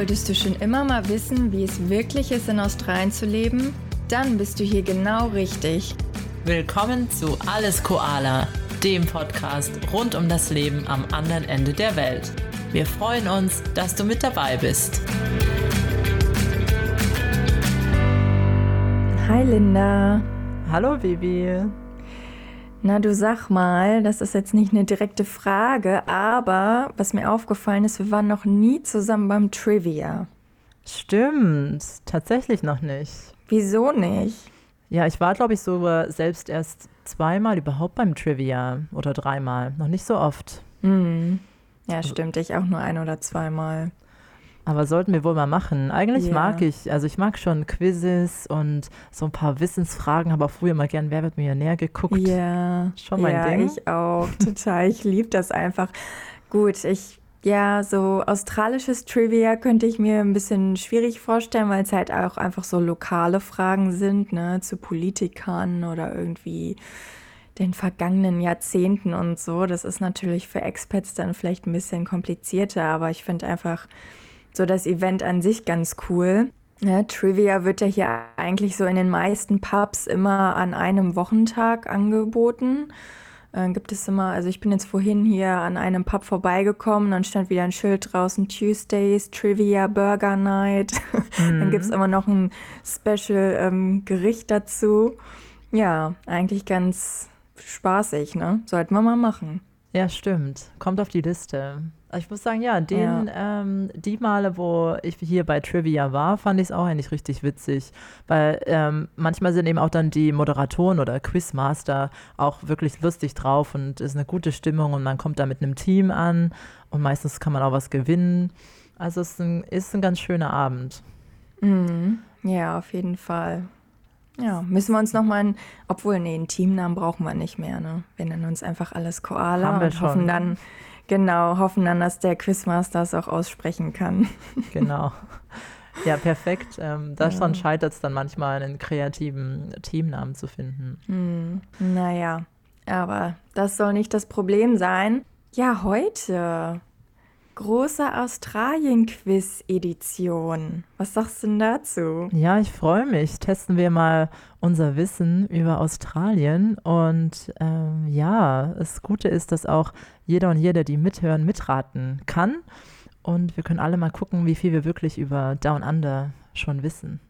Wolltest du schon immer mal wissen, wie es wirklich ist, in Australien zu leben? Dann bist du hier genau richtig. Willkommen zu Alles Koala, dem Podcast rund um das Leben am anderen Ende der Welt. Wir freuen uns, dass du mit dabei bist. Hi Linda. Hallo Bibi. Na, du sag mal, das ist jetzt nicht eine direkte Frage, aber was mir aufgefallen ist, wir waren noch nie zusammen beim Trivia. Stimmt, tatsächlich noch nicht. Wieso nicht? Ja, ich war, glaube ich, so selbst erst zweimal überhaupt beim Trivia oder dreimal. Noch nicht so oft. Mhm. Ja, stimmt. Ich auch nur ein oder zweimal. Aber sollten wir wohl mal machen. Eigentlich yeah. mag ich, also ich mag schon Quizzes und so ein paar Wissensfragen, habe auch früher mal gern Wer wird Millionär geguckt. Ja, yeah. schon mein ja, Ding. ich auch, total. Ich liebe das einfach. Gut, ich, ja, so australisches Trivia könnte ich mir ein bisschen schwierig vorstellen, weil es halt auch einfach so lokale Fragen sind, ne, zu Politikern oder irgendwie den vergangenen Jahrzehnten und so. Das ist natürlich für Expats dann vielleicht ein bisschen komplizierter, aber ich finde einfach, so das Event an sich ganz cool. Ja, Trivia wird ja hier eigentlich so in den meisten Pubs immer an einem Wochentag angeboten. Äh, gibt es immer, also ich bin jetzt vorhin hier an einem Pub vorbeigekommen, dann stand wieder ein Schild draußen, Tuesdays, Trivia Burger Night. Mhm. dann gibt es immer noch ein Special ähm, Gericht dazu. Ja, eigentlich ganz spaßig, ne? Sollten wir mal machen. Ja, stimmt. Kommt auf die Liste. Ich muss sagen, ja, den, ja. Ähm, die Male, wo ich hier bei Trivia war, fand ich es auch eigentlich richtig witzig. Weil ähm, manchmal sind eben auch dann die Moderatoren oder Quizmaster auch wirklich lustig drauf und ist eine gute Stimmung und man kommt da mit einem Team an und meistens kann man auch was gewinnen. Also es ist ein, ist ein ganz schöner Abend. Mhm. Ja, auf jeden Fall. Ja, müssen wir uns nochmal, obwohl, nee, einen Teamnamen brauchen wir nicht mehr, ne? Wir nennen uns einfach alles Koala Haben und hoffen dann, Genau, hoffen dann, dass der Quizmaster es auch aussprechen kann. Genau. Ja, perfekt. Ähm, daran ja. scheitert es dann manchmal, einen kreativen Teamnamen zu finden. Hm, naja, aber das soll nicht das Problem sein. Ja, heute große Australien-Quiz-Edition. Was sagst du denn dazu? Ja, ich freue mich. Testen wir mal unser Wissen über Australien. Und ähm, ja, das Gute ist, dass auch jeder und jede, die mithören, mitraten kann. Und wir können alle mal gucken, wie viel wir wirklich über Down Under schon wissen.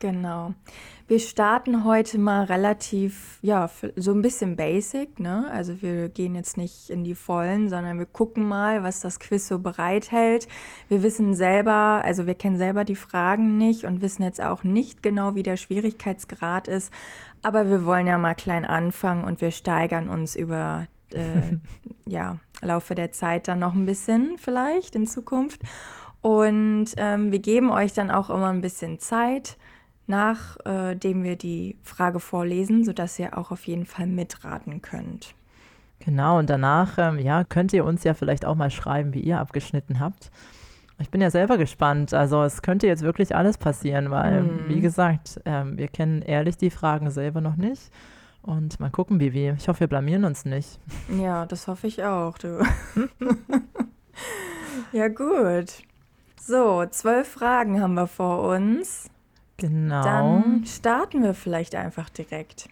Genau. Wir starten heute mal relativ, ja, so ein bisschen basic, ne? Also wir gehen jetzt nicht in die Vollen, sondern wir gucken mal, was das Quiz so bereithält. Wir wissen selber, also wir kennen selber die Fragen nicht und wissen jetzt auch nicht genau, wie der Schwierigkeitsgrad ist. Aber wir wollen ja mal klein anfangen und wir steigern uns über, äh, ja, Laufe der Zeit dann noch ein bisschen vielleicht in Zukunft. Und ähm, wir geben euch dann auch immer ein bisschen Zeit nachdem äh, wir die Frage vorlesen, sodass ihr auch auf jeden Fall mitraten könnt. Genau, und danach ähm, ja, könnt ihr uns ja vielleicht auch mal schreiben, wie ihr abgeschnitten habt. Ich bin ja selber gespannt. Also es könnte jetzt wirklich alles passieren, weil, mhm. wie gesagt, ähm, wir kennen ehrlich die Fragen selber noch nicht. Und mal gucken, Bibi. Ich hoffe, wir blamieren uns nicht. Ja, das hoffe ich auch, du. ja, gut. So, zwölf Fragen haben wir vor uns. Genau. Dann starten wir vielleicht einfach direkt.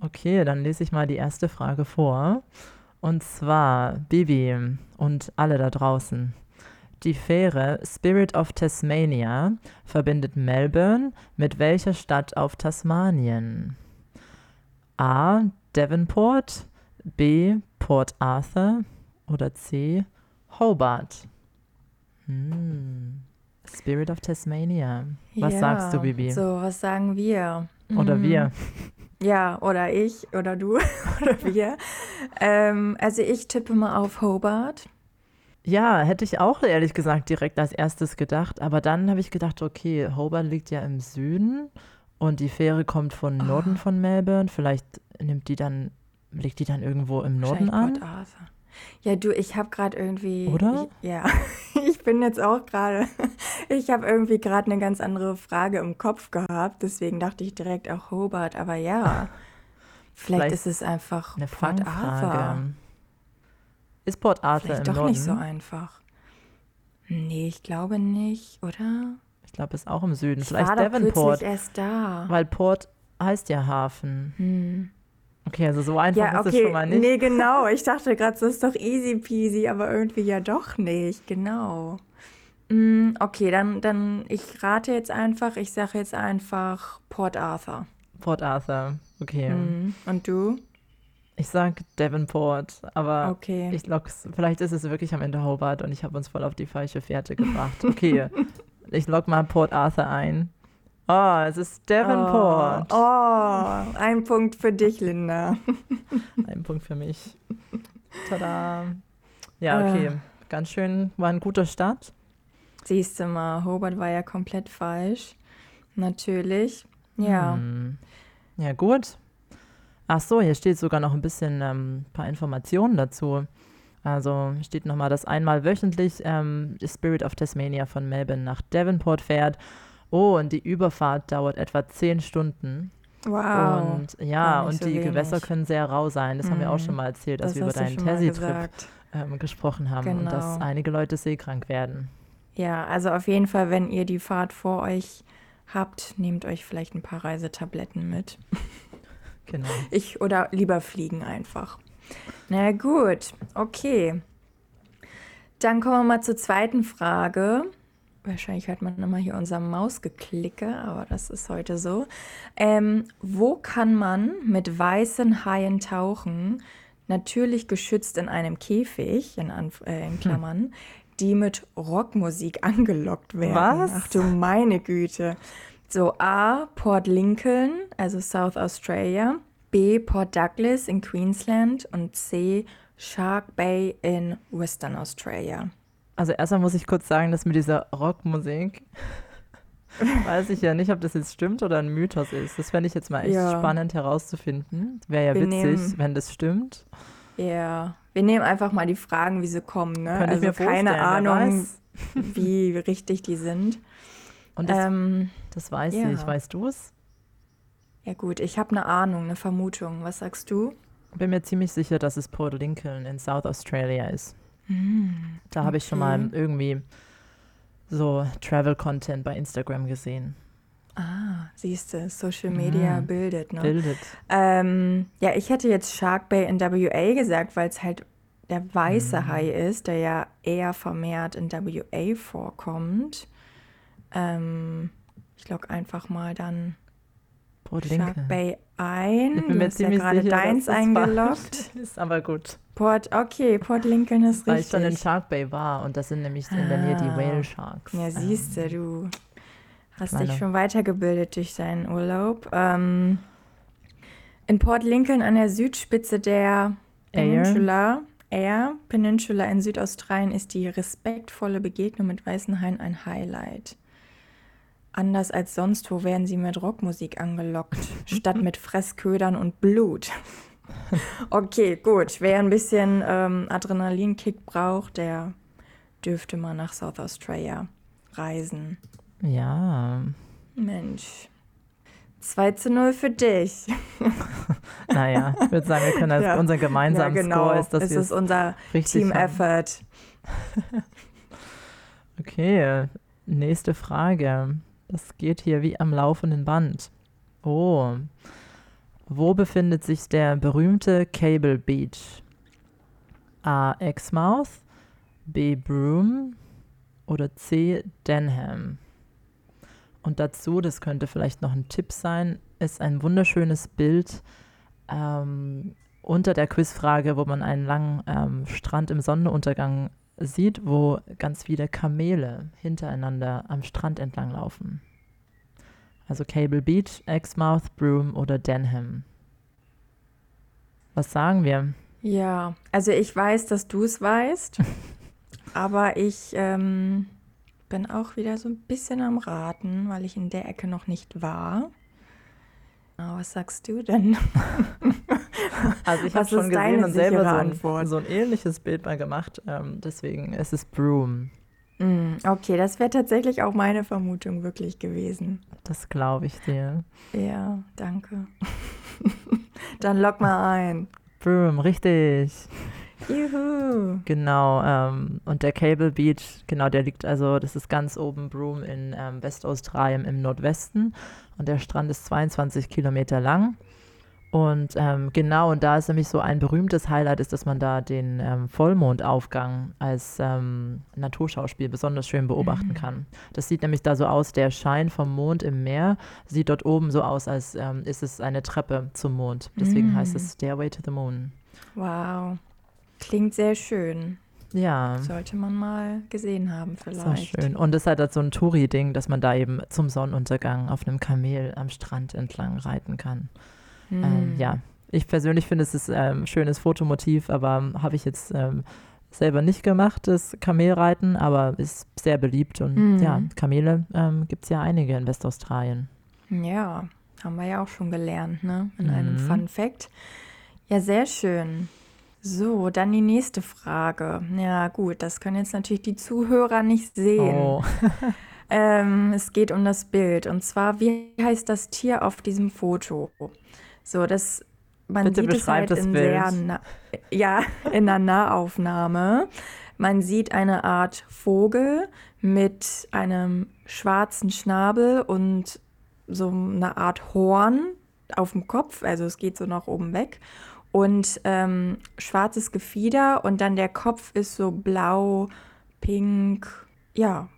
Okay, dann lese ich mal die erste Frage vor. Und zwar, Bibi und alle da draußen. Die Fähre Spirit of Tasmania verbindet Melbourne mit welcher Stadt auf Tasmanien? A. Devonport, B. Port Arthur oder C. Hobart? Hm. Spirit of Tasmania. Was ja, sagst du, Bibi? So, was sagen wir? Oder mhm. wir? Ja, oder ich, oder du, oder wir. ähm, also ich tippe mal auf Hobart. Ja, hätte ich auch ehrlich gesagt direkt als erstes gedacht. Aber dann habe ich gedacht, okay, Hobart liegt ja im Süden und die Fähre kommt von Norden oh. von Melbourne. Vielleicht nimmt die dann, liegt die dann irgendwo im Norden an? Port Arthur. Ja, du, ich habe gerade irgendwie. Oder? Ich, ja, ich bin jetzt auch gerade. Ich habe irgendwie gerade eine ganz andere Frage im Kopf gehabt. Deswegen dachte ich direkt auch Hobart. Aber ja, vielleicht, vielleicht ist es einfach eine Port Arthur. Ist Port Arthur vielleicht im doch Norden? nicht so einfach. Nee, ich glaube nicht, oder? Ich glaube, ist auch im Süden. Ich Vielleicht war doch Devonport. kürzlich erst da. Weil Port heißt ja Hafen. Hm. Okay, also so einfach Ja, ist es okay. schon mal nicht. Nee, genau. Ich dachte gerade, das ist doch easy peasy, aber irgendwie ja doch nicht. Genau. Mm, Okay, dann, dann ich rate jetzt einfach, ich sage jetzt einfach Port Arthur. Port Arthur. Okay. Mm. Und du? Ich sag Devonport, aber Okay. ich lock's. Vielleicht ist es wirklich am Ende Hobart und ich habe uns voll auf die falsche Fährte gebracht. Okay. ich log mal Port Arthur ein. Oh, es ist Devonport. Oh, oh, ein Punkt für dich, Linda. Ein Punkt für mich. Tada. Ja, okay. Ganz schön, war ein guter Start. Siehst du mal, Hobart war ja komplett falsch. Natürlich. Ja. Hm. Ja, gut. Ach so, hier steht sogar noch ein bisschen ähm, paar Informationen dazu. Also steht nochmal, dass einmal wöchentlich ähm, Spirit of Tasmania von Melbourne nach Devonport fährt. Oh, und die Überfahrt dauert etwa zehn Stunden. Wow. Und ja, und so die Gewässer wenig. können sehr rau sein. Das haben wir auch Mhm. schon mal erzählt, als das wir über deinen gesagt. ähm, gesprochen haben und dass Genau. einige Leute seekrank werden. Ja, also auf jeden Fall, wenn ihr die Fahrt vor euch habt, nehmt euch vielleicht ein paar Reisetabletten mit. Genau. Ich oder lieber fliegen einfach. Na gut, okay. Dann kommen wir mal zur zweiten Frage. Wahrscheinlich hört man immer hier unser Mausgeklicke, aber das ist heute so. Ähm, wo kann man mit weißen Haien tauchen? Natürlich geschützt in einem Käfig, in, Anf äh, in Klammern, die mit Rockmusik angelockt werden. Was? Ach du meine Güte. So A, Port Lincoln, also South Australia. B, Port Douglas in Queensland. Und C, Shark Bay in Western Australia. Also erstmal muss ich kurz sagen, dass mit dieser Rockmusik weiß ich ja nicht, ob das jetzt stimmt oder ein Mythos ist. Das fände ich jetzt mal echt Ja. spannend herauszufinden. Wäre ja Wir witzig, nehmen- wenn das stimmt. Ja, wir nehmen einfach mal die Fragen, wie sie kommen. Ne? Könnte ich also mir keine Ahnung, wie richtig die sind. Und das, Ähm, das weiß ja. ich. Weißt du es? ja gut, ich habe eine Ahnung, eine Vermutung. Was sagst du? Bin mir ziemlich sicher, dass es Port Lincoln in South Australia ist. Da habe ich schon mal irgendwie so Travel-Content bei Instagram gesehen. Ah, siehst du, Social Media Mhm. bildet. Ne? Bildet. Ähm, ja, ich hätte jetzt Shark Bay in WA gesagt, weil es halt der weiße Mhm. Hai ist, der ja eher vermehrt in WA vorkommt. Ähm, ich log einfach mal dann Port Shark. Bay ein. Ich bin mir ja gerade sicher, deins eingeloggt. ist, aber gut. Port, okay, Port Lincoln ist Weil ich schon in richtig. Shark Bay war und das sind nämlich in der Nähe die Ah. Whale Sharks. Ja, siehst du, Ähm, du hast kleine- dich schon weitergebildet durch deinen Urlaub. Ähm, in Port Lincoln an der Südspitze der. Peninsula, Eyre Peninsula in Südaustralien ist die respektvolle Begegnung mit weißen Haien ein Highlight. Anders als sonst wo werden sie mit Rockmusik angelockt, statt mit Fressködern und Blut. Okay, gut. Wer ein bisschen ähm, Adrenalinkick braucht, der dürfte mal nach South Australia reisen. Ja, Mensch. 2 zu 0 für dich. naja, ich würde sagen, wir können als Ja. unser gemeinsamer ja, genau. Score ist, dass es ist unser richtig Team haben. Effort. Okay, nächste Frage. Das geht hier wie am laufenden Band. Oh, wo befindet sich der berühmte Cable Beach? A. Exmouth, B. Broome oder C. Denham? Und dazu, das könnte vielleicht noch ein Tipp sein, ist ein wunderschönes Bild ähm, unter der Quizfrage, wo man einen langen ähm, Strand im Sonnenuntergang sieht, wo ganz viele Kamele hintereinander am Strand entlang laufen. Also Cable Beach, Exmouth, Broome oder Denham. Was sagen wir? Ja, also ich weiß, dass du es weißt, aber ich ähm, bin auch wieder so ein bisschen am Raten, weil ich in der Ecke noch nicht war. Na, was sagst du denn? Also ich habe schon gesehen und selber so ein, so ein ähnliches Bild mal gemacht. Ähm, deswegen ist es Broome. Mm, okay, das wäre tatsächlich auch meine Vermutung wirklich gewesen. Das glaube ich dir. Ja, danke. Dann lock mal ein. Broome, richtig. Juhu. Genau, ähm, und der Cable Beach, genau, der liegt also, das ist ganz oben Broome in ähm, Westaustralien im Nordwesten und der Strand ist 22 Kilometer lang. Und ähm, genau, und da ist nämlich so ein berühmtes Highlight, ist, dass man da den ähm, Vollmondaufgang als ähm, Naturschauspiel besonders schön beobachten Mhm. kann. Das sieht nämlich da so aus, der Schein vom Mond im Meer sieht dort oben so aus, als ähm, ist es eine Treppe zum Mond. Deswegen heißt Mhm. es Stairway to the Moon. Wow. Klingt sehr schön. Ja. Sollte man mal gesehen haben vielleicht. schön. Und es hat halt so ein Touri-Ding, dass man da eben zum Sonnenuntergang auf einem Kamel am Strand entlang reiten kann. Ähm, Hm. ja, ich persönlich finde, es ist ein ähm, schönes Fotomotiv, aber ähm, habe ich jetzt ähm, selber nicht gemacht, das Kamelreiten, aber ist sehr beliebt. Und Mhm. ja, Kamele ähm, gibt es ja einige in Westaustralien. Ja, haben wir ja auch schon gelernt, ne? In einem Mhm. Fun Fact. Ja, sehr schön. So, dann die nächste Frage. Ja, gut, das können jetzt natürlich die Zuhörer nicht sehen. Oh, Ähm, es geht um das Bild. Und zwar, wie heißt das Tier auf diesem Foto? So, das, man Bitte sieht es halt in sehr, na, ja, in einer Nahaufnahme. Man sieht eine Art Vogel mit einem schwarzen Schnabel und so eine Art Horn auf dem Kopf. Also es geht so nach oben weg. Und ähm, schwarzes Gefieder und dann der Kopf ist so blau, pink, ja,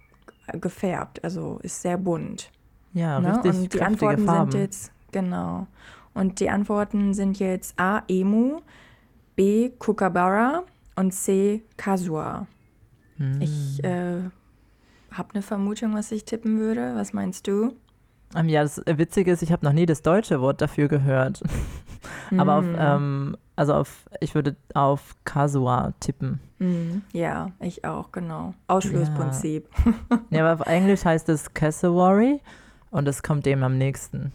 gefärbt. Also ist sehr bunt. ja, Ne? richtig Und die Antworten Farben. sind jetzt, genau. Und die Antworten sind jetzt A, Emu, B, Kookaburra und C, Kasua. Hm. Ich äh, habe eine Vermutung, was ich tippen würde. Was meinst du? Ähm, ja, das Witzige ist, ich habe noch nie das deutsche Wort dafür gehört. Aber auf, Mm, ähm, also auf, ich würde auf Kasua tippen. mm, ja, ich auch, genau. Ausschlussprinzip. Ja, aber auf Englisch heißt es Cassowary und es kommt dem am nächsten.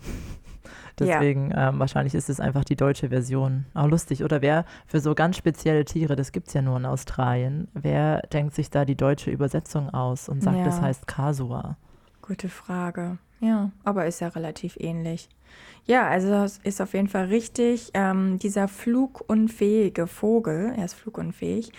Ja. Deswegen, ähm, wahrscheinlich ist es einfach die deutsche Version. Auch lustig. Oder wer für so ganz spezielle Tiere, das gibt es ja nur in Australien, wer denkt sich da die deutsche Übersetzung aus und sagt, Ja. das heißt Kasua? Gute Frage. Ja, aber ist ja relativ ähnlich. Ja, also das ist auf jeden Fall richtig. Ähm, dieser flugunfähige Vogel, er ist flugunfähig,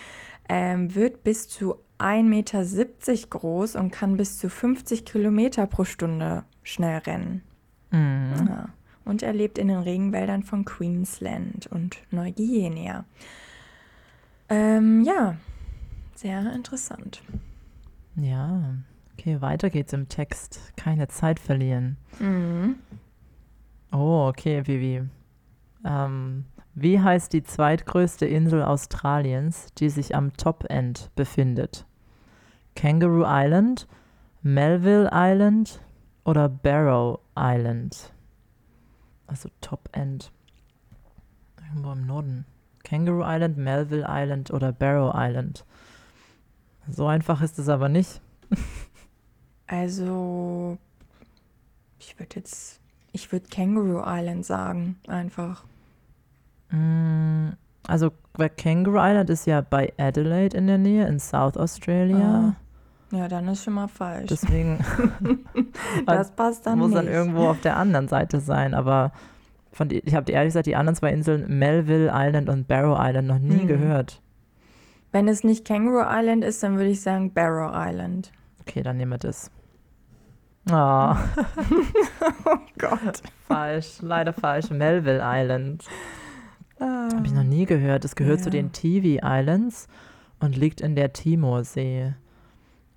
ähm, wird bis zu 1,70 Meter groß und kann bis zu 50 Kilometer pro Stunde schnell rennen. Mhm. Ja. Und er lebt in den Regenwäldern von Queensland und Neuguinea. Ähm, ja, sehr interessant. Ja, okay, weiter geht's im Text. Keine Zeit verlieren. Mhm. Oh, okay, Vivi. Ähm, wie heißt die zweitgrößte Insel Australiens, die sich am Top-End befindet? Kangaroo Island, Melville Island oder Barrow Island? Also Top-End. Irgendwo im Norden. Kangaroo Island, Melville Island oder Barrow Island? So einfach ist es aber nicht. Also, ich würde jetzt, ich würde Kangaroo Island sagen, einfach. Mm, Also, Kangaroo Island ist ja bei Adelaide in der Nähe, in South Australia. Ja, dann ist schon mal falsch. Deswegen das passt dann muss nicht. dann irgendwo auf der anderen Seite sein. Aber von ich habe ehrlich gesagt die anderen zwei Inseln, Melville Island und Barrow Island, noch nie Hm. gehört. Wenn es nicht Kangaroo Island ist, dann würde ich sagen Barrow Island. Okay, dann nehmen wir das. Ah, Oh Gott. falsch, leider falsch. Melville Island. Ah. Habe ich noch nie gehört. Es gehört zu Ja. den Tiwi Islands und liegt in der Timorsee.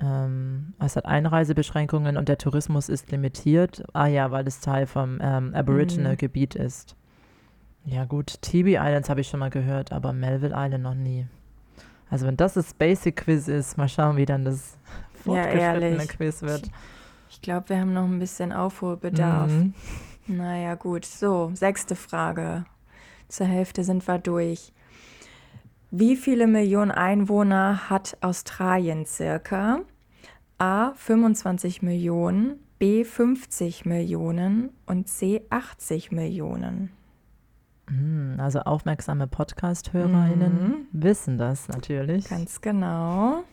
Ähm, es hat Einreisebeschränkungen und der Tourismus ist limitiert. Ah ja, weil es Teil vom ähm, Aboriginal-Gebiet ist. Ja gut, Tiwi Islands habe ich schon mal gehört, aber Melville Island noch nie. Also wenn das das Basic Quiz ist, mal schauen, wie dann das Ja, fortgeschrittene ehrlich. Quiz wird. Ich glaube, wir haben noch ein bisschen Aufholbedarf. Mhm. Naja, gut. So, sechste Frage. Zur Hälfte sind wir durch. Wie viele Millionen Einwohner hat Australien circa? A 25 Millionen, B 50 Millionen und C 80 Millionen. Mhm, Also aufmerksame Podcast-HörerInnen wissen das natürlich. Ganz genau.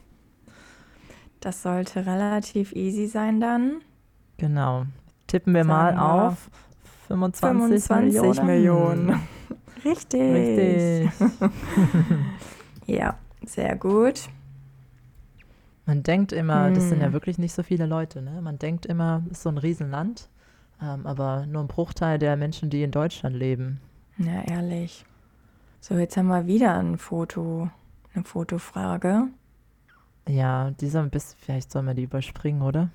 Das sollte relativ easy sein dann. Genau. Tippen wir mal Sagen wir auf 25, 25 Millionen. Millionen. Richtig. Richtig. Ja, sehr gut. Man denkt immer, das sind ja Hm. wirklich nicht so viele Leute, ne? Man denkt immer, es ist so ein Riesenland, ähm, aber nur ein Bruchteil der Menschen, die in Deutschland leben. Ja, ehrlich. So, jetzt haben wir wieder ein Foto, eine Fotofrage. Ja, die soll ein bisschen, vielleicht sollen wir die überspringen, oder?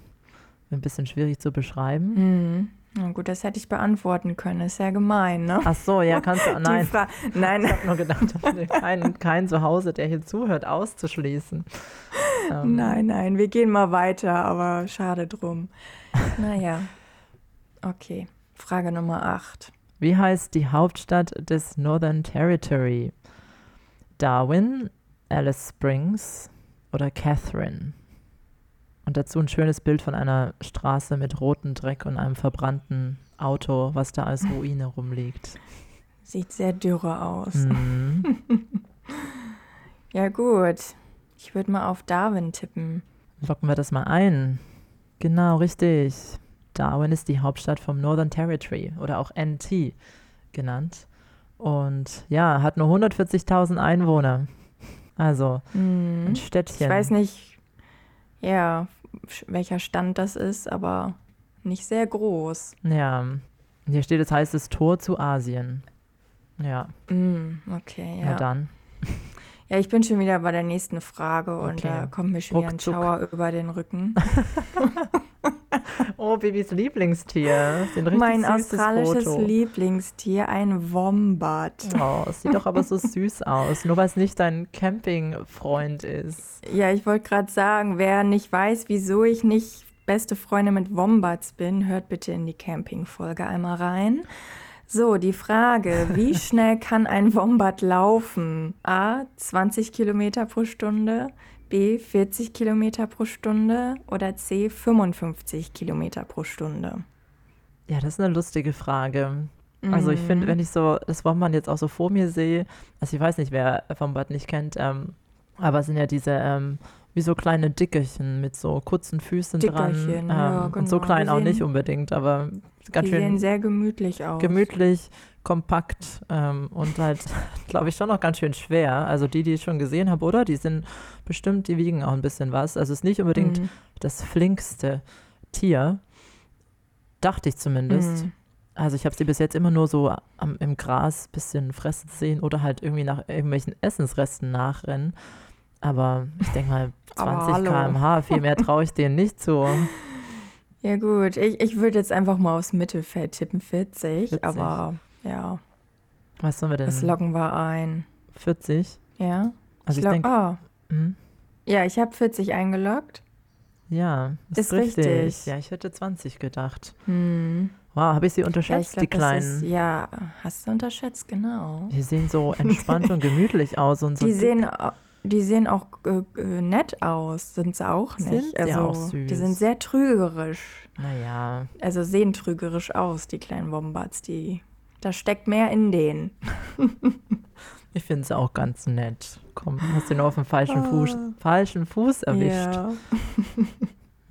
Ein bisschen schwierig zu beschreiben. Hm. Na gut, das hätte ich beantworten können. Ist ja gemein, ne? Ach so, ja, kannst du, nein. Nein, Ich habe nur gedacht, kein, kein Zuhause, der hier zuhört, auszuschließen. Ähm, nein, nein, wir gehen mal weiter, aber schade drum. Naja, okay. Frage Nummer 8. Wie heißt die Hauptstadt des Northern Territory? Darwin, Alice Springs oder Catherine? Und dazu ein schönes Bild von einer Straße mit rotem Dreck und einem verbrannten Auto, was da als Ruine rumliegt. Sieht sehr dürre aus. Mhm. Ja, gut. Ich würde mal auf Darwin tippen. Locken wir das mal ein. Genau, richtig. Darwin ist die Hauptstadt vom Northern Territory oder auch NT genannt. Und ja, hat nur 140.000 Einwohner. Also Hm. ein Städtchen. Ich weiß nicht, ja, welcher Stand das ist, aber nicht sehr groß. Ja, hier steht, es heißt das Tor zu Asien. Ja, Hm, okay, na ja. dann. Ja, ich bin schon wieder bei der nächsten Frage und Okay. da kommt mir schon wieder ein. Schauer über den Rücken. Oh, Bibis Lieblingstier. Mein australisches Foto. Lieblingstier, ein Wombat. Oh, es sieht doch aber so süß aus, nur weil es nicht dein Campingfreund ist. Ja, ich wollte gerade sagen, wer nicht weiß, wieso ich nicht beste Freunde mit Wombats bin, hört bitte in die Camping-Folge einmal rein. So, die Frage, wie schnell kann ein Wombat laufen? A, 20 Kilometer pro Stunde, B, 40 Kilometer pro Stunde oder C, 55 Kilometer pro Stunde? Ja, das ist eine lustige Frage. Also ich finde, wenn ich so das Wombat jetzt auch so vor mir sehe, also ich weiß nicht, wer Wombat nicht kennt, ähm, aber es sind ja diese ähm, wie so kleine Dickerchen mit so kurzen Füßen dran. Dickerchen, Ähm, ja, Und so genau. klein Die auch sehen- nicht unbedingt, aber ganz Die sehen schön sehr gemütlich aus. gemütlich, kompakt ähm, und halt, glaube ich, schon noch ganz schön schwer. Also die, die ich schon gesehen habe, oder? Die sind bestimmt, die wiegen auch ein bisschen was. Also es ist nicht unbedingt Mhm. das flinkste Tier, dachte ich zumindest. Mhm. Also ich habe sie bis jetzt immer nur so am, im Gras ein bisschen fressen sehen oder halt irgendwie nach irgendwelchen Essensresten nachrennen. Aber ich denke mal, Aber 20 hallo. km/h, viel mehr traue ich denen nicht zu. Ja gut, ich, ich würde jetzt einfach mal aufs Mittelfeld tippen, 40, 40. aber ja, Was sollen wir denn? das loggen wir ein. 40? Ja? Also ich, log- denke, ah, hm, ja, ich habe 40 eingeloggt. ja, ist, Ist richtig. richtig. Ja, ich hätte 20 gedacht. Hm. Wow, habe ich sie Ja, ich unterschätzt, glaub, die das ist, Kleinen? ja, hast du unterschätzt, genau. Die sehen so entspannt und gemütlich aus und so Die dick. sehen, die sehen auch äh, äh, nett aus, sind sie auch nicht. Sind sie also, auch süß. Die sind sehr trügerisch. Naja, Also sehen trügerisch aus, die kleinen Wombats. Die, da steckt mehr in denen. ich finde sie auch ganz nett. Komm, hast du nur auf dem falschen Fuß, falschen Fuß erwischt. Ja.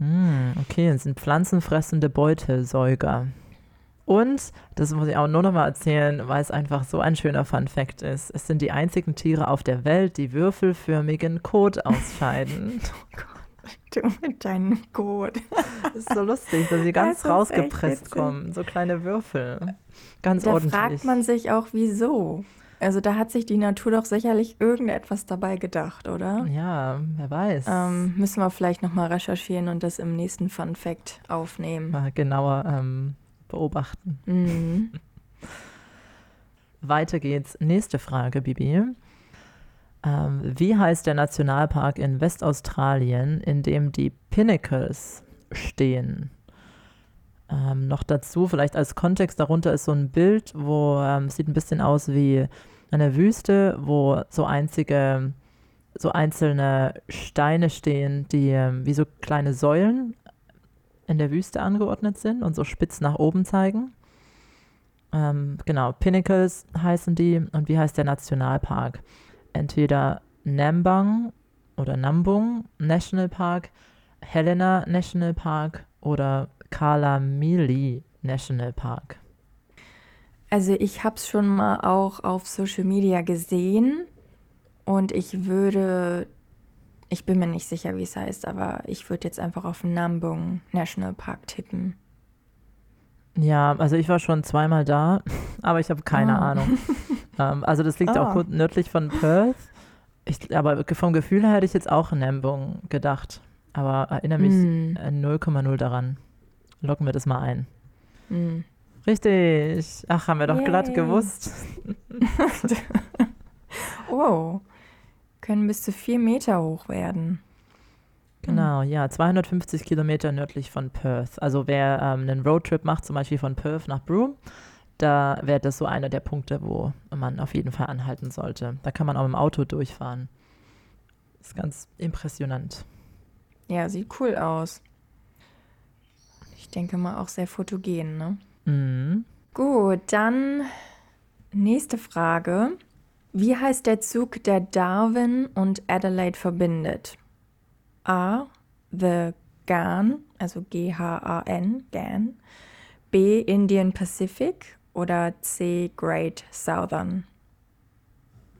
Hm, okay, es sind pflanzenfressende Beutelsäuger. Und, das muss ich auch nur noch mal erzählen, weil es einfach so ein schöner Fun Fact ist, es sind die einzigen Tiere auf der Welt, die würfelförmigen Kot ausscheiden. Du mit deinem Code. das ist so lustig, dass sie ganz Das rausgepresst kommen. So kleine Würfel. Ganz Da ordentlich. fragt man sich auch, wieso. Also da hat sich die Natur doch sicherlich irgendetwas dabei gedacht, oder? ja, wer weiß. Ähm, müssen wir vielleicht nochmal recherchieren und das im nächsten Fun Fact aufnehmen. Mal genauer ähm, beobachten. Mhm. Weiter geht's. Nächste Frage, Bibi. Ähm, wie heißt der Nationalpark in Westaustralien, in dem die Pinnacles stehen? Ähm, noch dazu, vielleicht als Kontext darunter ist so ein Bild, wo ähm, sieht ein bisschen aus wie eine Wüste, wo so einzige, so einzelne Steine stehen, die ähm, wie so kleine Säulen in der Wüste angeordnet sind und so spitz nach oben zeigen. Ähm, genau, Pinnacles heißen die. Und wie heißt der Nationalpark? Entweder Nambang oder Nambung National Park, Helena National Park oder Kalamili National Park. Also ich habe es schon mal auch auf Social Media gesehen Und ich würde, ich bin mir nicht sicher, wie es heißt, aber ich würde jetzt einfach auf Nambung National Park tippen. Ja, also ich war schon zweimal da, aber ich habe keine Ah. Ahnung. ähm, also das liegt auch Ah. gut nördlich von Perth. Ich, aber vom Gefühl her hätte ich jetzt auch Nambung gedacht. Aber erinnere mich Hm. äh, 0,0 daran. Locken wir das mal ein. Hm. Richtig. Ach, haben wir doch glatt Yay. gewusst. Oh, können bis zu vier Meter hoch werden. Genau, ja, 250 Kilometer nördlich von Perth. Also wer ähm, einen Roadtrip macht, zum Beispiel von Perth nach Broome, da wäre das so einer der Punkte, wo man auf jeden Fall anhalten sollte. Da kann man auch mit dem Auto durchfahren. Ist ganz impressionant. Ja, sieht cool aus. Ich denke mal auch sehr fotogen, ne? Mhm. Gut, dann nächste Frage. Wie heißt der Zug, der Darwin und Adelaide verbindet? A. The GAN, also G-H-A-N, GAN. B. Indian Pacific oder C. Great Southern.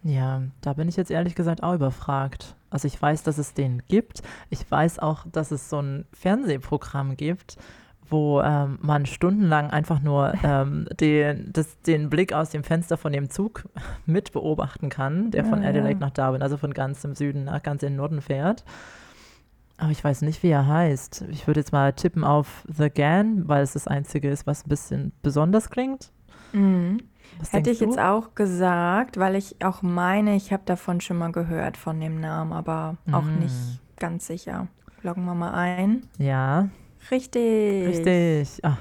Ja, da bin ich jetzt ehrlich gesagt auch überfragt. Also ich weiß, dass es den gibt. Ich weiß auch, dass es so ein Fernsehprogramm gibt, wo ähm, man stundenlang einfach nur ähm, den, das, den Blick aus dem Fenster von dem Zug mit beobachten kann, der von Ja, Adelaide ja. nach Darwin, also von ganz im Süden nach ganz in den Norden fährt. Aber ich weiß nicht, wie er heißt. Ich würde jetzt mal tippen auf The Gan, weil es das Einzige ist, was ein bisschen besonders klingt. Mhm. Was Hätte ich du? jetzt auch gesagt, weil ich auch meine, ich habe davon schon mal gehört von dem Namen, aber auch Mhm. nicht ganz sicher. Loggen wir mal ein. Ja, Richtig. richtig. Ah,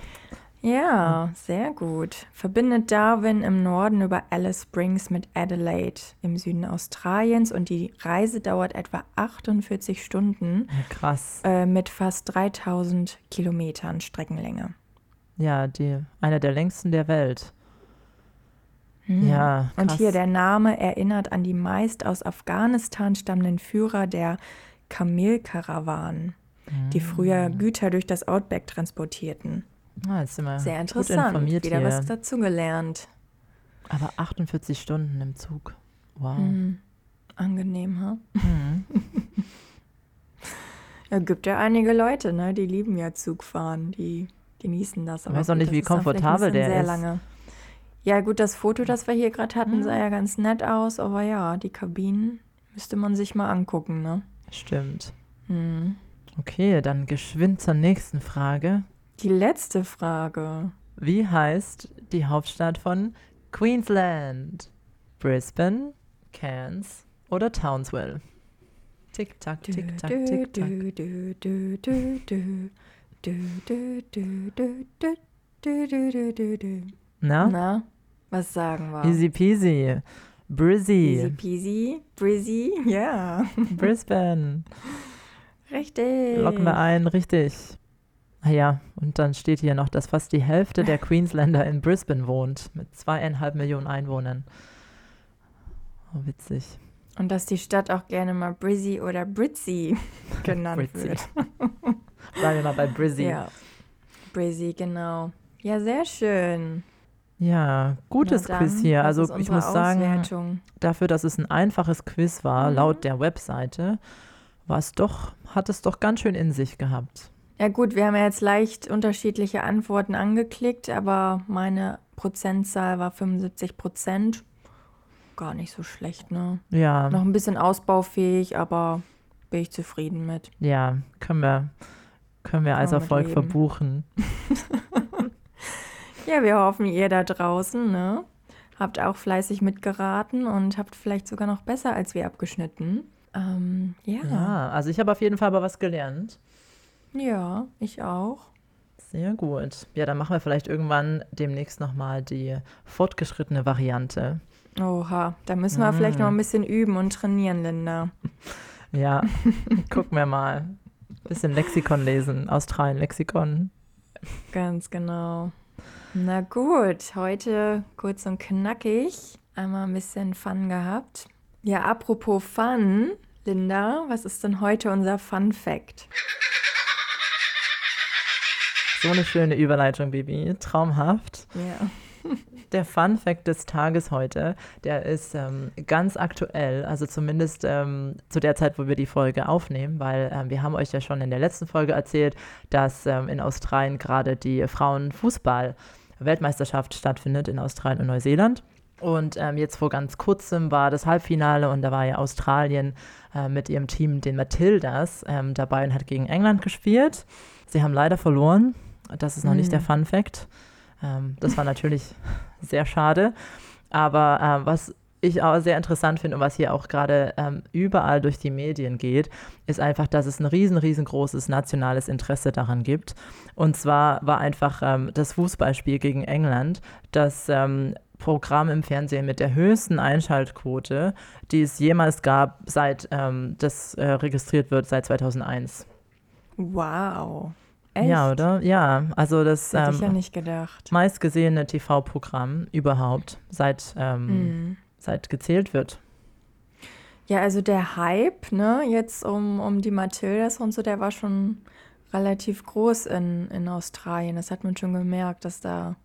Ja, sehr gut. Verbindet Darwin im Norden über Alice Springs mit Adelaide im Süden Australiens und die Reise dauert etwa 48 Stunden ja, krass. äh, mit fast 3000 Kilometern Streckenlänge. Ja, die, einer der längsten der Welt. Hm. Ja, Und krass. hier der Name erinnert an die meist aus Afghanistan stammenden Führer der Kamelkarawanen, die früher. Güter durch das Outback transportierten. Ah, jetzt sind wir Sehr gut interessant. informiert Wieder hier. was dazugelernt. Aber 48 Stunden im Zug. Wow. Hm. Angenehm, ha? Hm. Ja, gibt ja einige Leute, ne? Die lieben ja Zugfahren, die genießen das. Aber weiß auch gut, nicht, wie komfortabel der sehr ist. Lange. Ja, gut, das Foto, das wir hier gerade hatten, Mhm. sah ja ganz nett aus, aber ja, die Kabinen müsste man sich mal angucken, ne? Stimmt. Hm. Okay, dann geschwind zur nächsten Frage. Die letzte Frage. Wie heißt die Hauptstadt von Queensland? Brisbane, Cairns oder Townsville? Tick tack, tick tack, tick tack. Na? Na? Was sagen wir? Easy peasy. Brizzy. Easy peasy. Brizzy, ja. Yeah. Brisbane. richtig. Locken wir ein, richtig. Ah ja, und dann steht hier noch, dass fast die Hälfte der Queenslander in Brisbane wohnt, mit zweieinhalb Millionen Einwohnern. Oh, witzig. Und dass die Stadt auch gerne mal Brizzy oder Britzy genannt Britzy. wird. Bleiben wir mal bei Brizzy. Ja, Ja, Brizzy, genau. Ja, sehr schön. gutes Na dann, Quiz hier. Also ich muss sagen, Auswertung? dafür, dass es ein einfaches Quiz war, Mhm. laut der Webseite, war es doch, hat es doch ganz schön in sich gehabt. Ja gut, wir haben ja jetzt leicht unterschiedliche Antworten angeklickt, aber meine Prozentzahl war 75 Prozent. Gar nicht so schlecht, ne? Ja, Noch ein bisschen ausbaufähig, aber bin ich zufrieden mit. ja, können wir, können wir als Erfolg mitleben. verbuchen. Ja, wir hoffen, ihr da draußen, ne? Habt auch fleißig mitgeraten und habt vielleicht sogar noch besser als wir abgeschnitten. Ähm, ja. ja. Ja, also ich habe auf jeden Fall aber was gelernt. ich auch. Sehr gut. Ja, dann machen wir vielleicht irgendwann demnächst nochmal die fortgeschrittene Variante. Oha, da müssen wir vielleicht Mm. noch ein bisschen üben und trainieren, Linda. Ja, gucken wir mal. Bisschen Lexikon lesen, Australien-Lexikon. Ganz genau. Na gut, heute kurz und knackig. Einmal ein bisschen Fun gehabt. Ja, apropos Fun, Linda, was ist denn heute unser Fun Fact? So eine schöne Überleitung, Bibi. Traumhaft. Ja. der Fun Fact des Tages heute, der ist ähm, ganz aktuell, also zumindest ähm, zu der Zeit, wo wir die Folge aufnehmen, weil ähm, wir haben euch ja schon in der letzten Folge erzählt, dass ähm, in Australien gerade die Frauenfußball-Weltmeisterschaft stattfindet in Australien und Neuseeland. Und ähm, jetzt vor ganz kurzem war das Halbfinale und da war ja Australien äh, mit ihrem Team, den Matildas, ähm, dabei und hat gegen England gespielt. Sie haben leider verloren. Das ist noch mhm. nicht der mhm. Fun Fact. Ähm, das war natürlich sehr schade. Aber äh, was ich auch sehr interessant finde und was hier auch gerade ähm, überall durch die Medien geht, ist einfach, dass es ein riesen, riesengroßes nationales Interesse daran gibt. Und zwar war einfach ähm, das Fußballspiel gegen England, das ähm, Programm im Fernsehen mit der höchsten Einschaltquote, die es jemals gab, seit ähm, das äh, registriert wird, seit 2001. Wow. Echt? Ja, oder? Ja, also das Hätte ähm, ich ja nicht gedacht. meistgesehene TV-Programm überhaupt, seit, ähm, mhm. seit gezählt wird. Ja, also der Hype, ne, jetzt um, um die Matildas und so, der war schon relativ groß in, in Australien. Das hat man schon gemerkt, dass da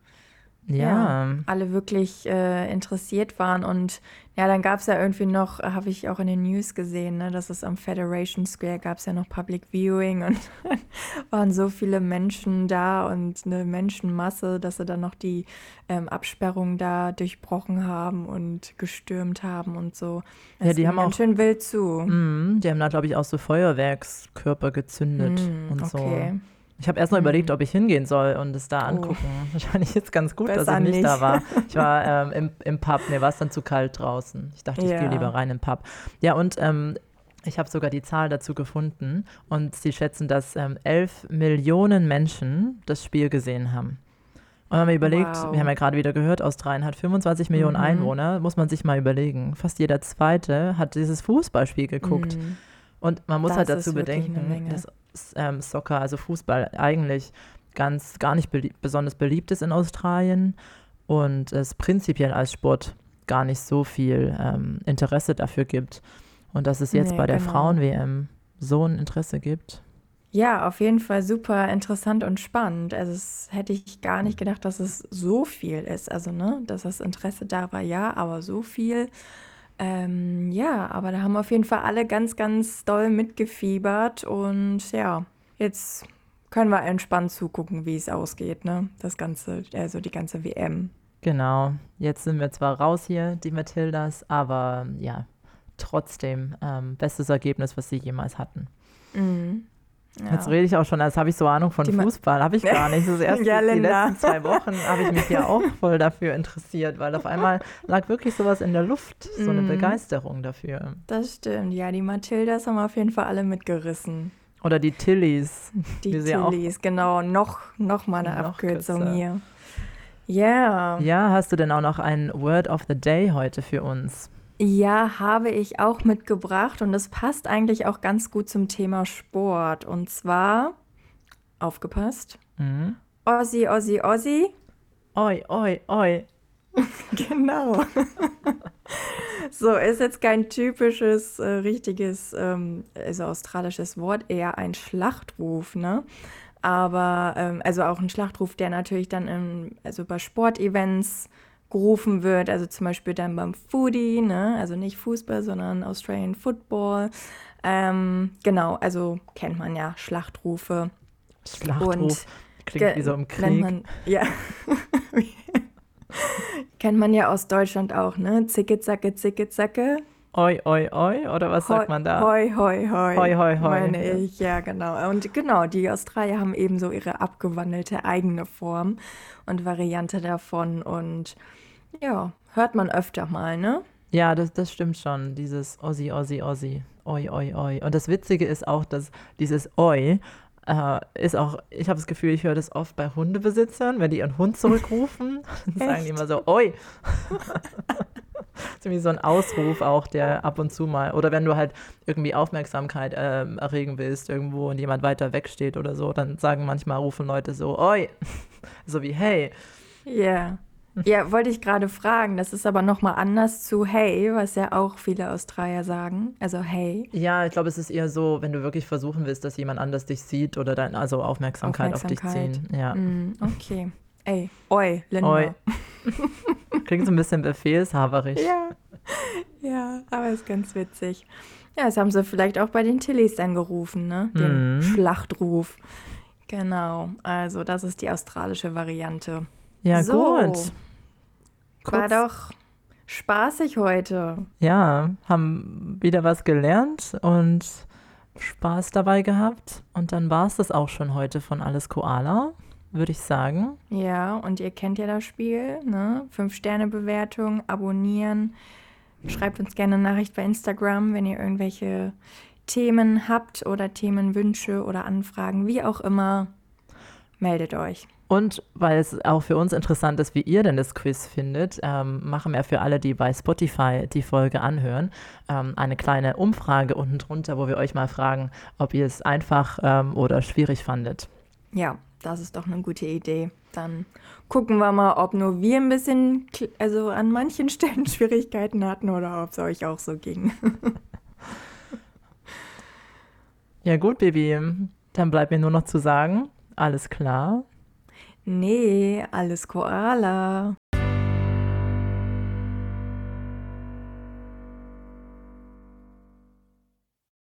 ja. ja alle wirklich äh, interessiert waren. Und ja, dann gab es ja irgendwie noch, habe ich auch in den News gesehen, ne, dass es am Federation Square gab es ja noch Public Viewing und waren so viele Menschen da und eine Menschenmasse, dass sie dann noch die ähm, Absperrung da durchbrochen haben und gestürmt haben und so. Das ja, die haben ganz auch schön wild zu. Mh, die haben da, glaube ich, auch so Feuerwerkskörper gezündet mm, und okay. so. Ich habe erst mal mhm. überlegt, ob ich hingehen soll und es da oh. angucken. Wahrscheinlich ist ganz gut, Besser dass ich nicht, nicht, da war. Ich war ähm, im, im Pub, mir war es dann zu kalt draußen. Ich dachte, ich ja. gehe lieber rein im Pub. Ja, und ähm, ich habe sogar die Zahl dazu gefunden und sie schätzen, dass ähm, 11 Millionen Menschen das Spiel gesehen haben. Und wenn man überlegt, wow. wir haben ja gerade wieder gehört, Australien hat 25 Millionen mhm. Einwohner, muss man sich mal überlegen. Fast jeder Zweite hat dieses Fußballspiel geguckt. Mhm. Und man muss das halt dazu bedenken, dass ähm, Soccer, also Fußball, eigentlich ganz gar nicht belie besonders beliebt ist in Australien und es prinzipiell als Sport gar nicht so viel ähm, Interesse dafür gibt. Und dass es jetzt nee, bei der genau. Frauen-WM so ein Interesse gibt. Ja, auf jeden Fall super interessant und spannend. Also das hätte ich gar nicht gedacht, dass es so viel ist. Also, ne, dass das Interesse da war, ja, aber so viel. Ähm, ja, aber da haben auf jeden Fall alle ganz, ganz doll mitgefiebert und ja, Jetzt können wir entspannt zugucken, wie es ausgeht, ne? Das ganze, also die ganze WM. Genau. Jetzt sind wir zwar raus hier, die Matildas, aber ja, trotzdem ähm, bestes Ergebnis, was sie jemals hatten. Mhm. Ja. Jetzt rede ich auch schon, als habe ich so Ahnung von die Fußball. Habe ich gar nicht. Das erste, ja, die letzten zwei Wochen habe ich mich ja auch voll dafür interessiert, weil auf einmal lag wirklich sowas in der Luft, so eine mm. Begeisterung dafür. Das stimmt, ja, die Matildas haben auf jeden Fall alle mitgerissen. Oder die Tillys. Die Tillys, genau. Noch, noch mal eine noch Abkürzung kürzer. hier. Ja. Yeah. Ja, hast du denn auch noch ein Word of the Day heute für uns? Ja, habe ich auch mitgebracht und das passt eigentlich auch ganz gut zum Thema Sport. Und zwar, aufgepasst, mhm. Ossi, Ossi, Ossi. Oi, oi, oi. genau. so, ist jetzt kein typisches, äh, richtiges, ähm, also australisches Wort, eher ein Schlachtruf, ne? Aber, ähm, also auch ein Schlachtruf, der natürlich dann im, also bei Sportevents gerufen wird, also zum Beispiel dann beim Foodie, ne? Also nicht Fußball, sondern Australian Football. Ähm, genau, also kennt man ja Schlachtrufe. Schlachtruf. Und Klingt wie so im Krieg. Man, ja. Kennt man ja aus Deutschland auch, ne? Zicke, zacke, zicke, zacke. Oi, oi, oi, oder was sagt man da? Hoi, hoi, hoi. Hoi, hoi, hoi. Meine ich, ja, genau. Und genau, die Australier haben eben so ihre abgewandelte eigene Form und Variante davon. Und ja, hört man öfter mal, ne? Ja, das, das stimmt schon. Dieses Ossi, Ossi, Ossi. Oi, oi, oi. Und das Witzige ist auch, dass dieses Oi äh, ist auch, ich habe das Gefühl, ich höre das oft bei Hundebesitzern, wenn die ihren Hund zurückrufen, sagen die immer so, oi. das ist irgendwie so ein Ausruf auch, der ab und zu mal, oder wenn du halt irgendwie Aufmerksamkeit äh, erregen willst irgendwo und jemand weiter weg steht oder so, dann sagen manchmal, rufen Leute so, oi, so wie hey. Ja. Yeah. Ja, wollte ich gerade fragen. Das ist aber nochmal anders zu Hey, was ja auch viele Australier sagen. Also Hey. Ja, ich glaube, es ist eher so, wenn du wirklich versuchen willst, dass jemand anders dich sieht oder dein, also Aufmerksamkeit, Aufmerksamkeit. auf dich ziehen. Ja. Mm, okay. Ey, oi, Linda. Oi. Klingt so ein bisschen befehlshaberisch. Ja. Ja, aber ist ganz witzig. Ja, das haben sie vielleicht auch bei den Tillys dann gerufen, ne? Den Mhm. Schlachtruf. Genau. Also, das ist die australische Variante. Ja, So. gut. War Kurz- doch spaßig heute. Ja, haben wieder was gelernt und Spaß dabei gehabt. Und dann war es das auch schon heute von Alles Koala, würde ich sagen. Ja, und ihr kennt ja das Spiel, ne? Fünf-Sterne-Bewertung, abonnieren. Schreibt uns gerne eine Nachricht bei Instagram, wenn ihr irgendwelche Themen habt oder Themenwünsche oder Anfragen, wie auch immer. Meldet euch. Und weil es auch für uns interessant ist, wie ihr denn das Quiz findet, ähm, machen wir für alle, die bei Spotify die Folge anhören, ähm, eine kleine Umfrage unten drunter, wo wir euch mal fragen, ob ihr es einfach ähm, oder schwierig fandet. Ja, das ist doch eine gute Idee. Dann gucken wir mal, ob nur wir ein bisschen, also an manchen Stellen Schwierigkeiten hatten oder ob es euch auch so ging. Ja gut, Baby, dann bleibt mir nur noch zu sagen, alles klar. Nee, alles Koala.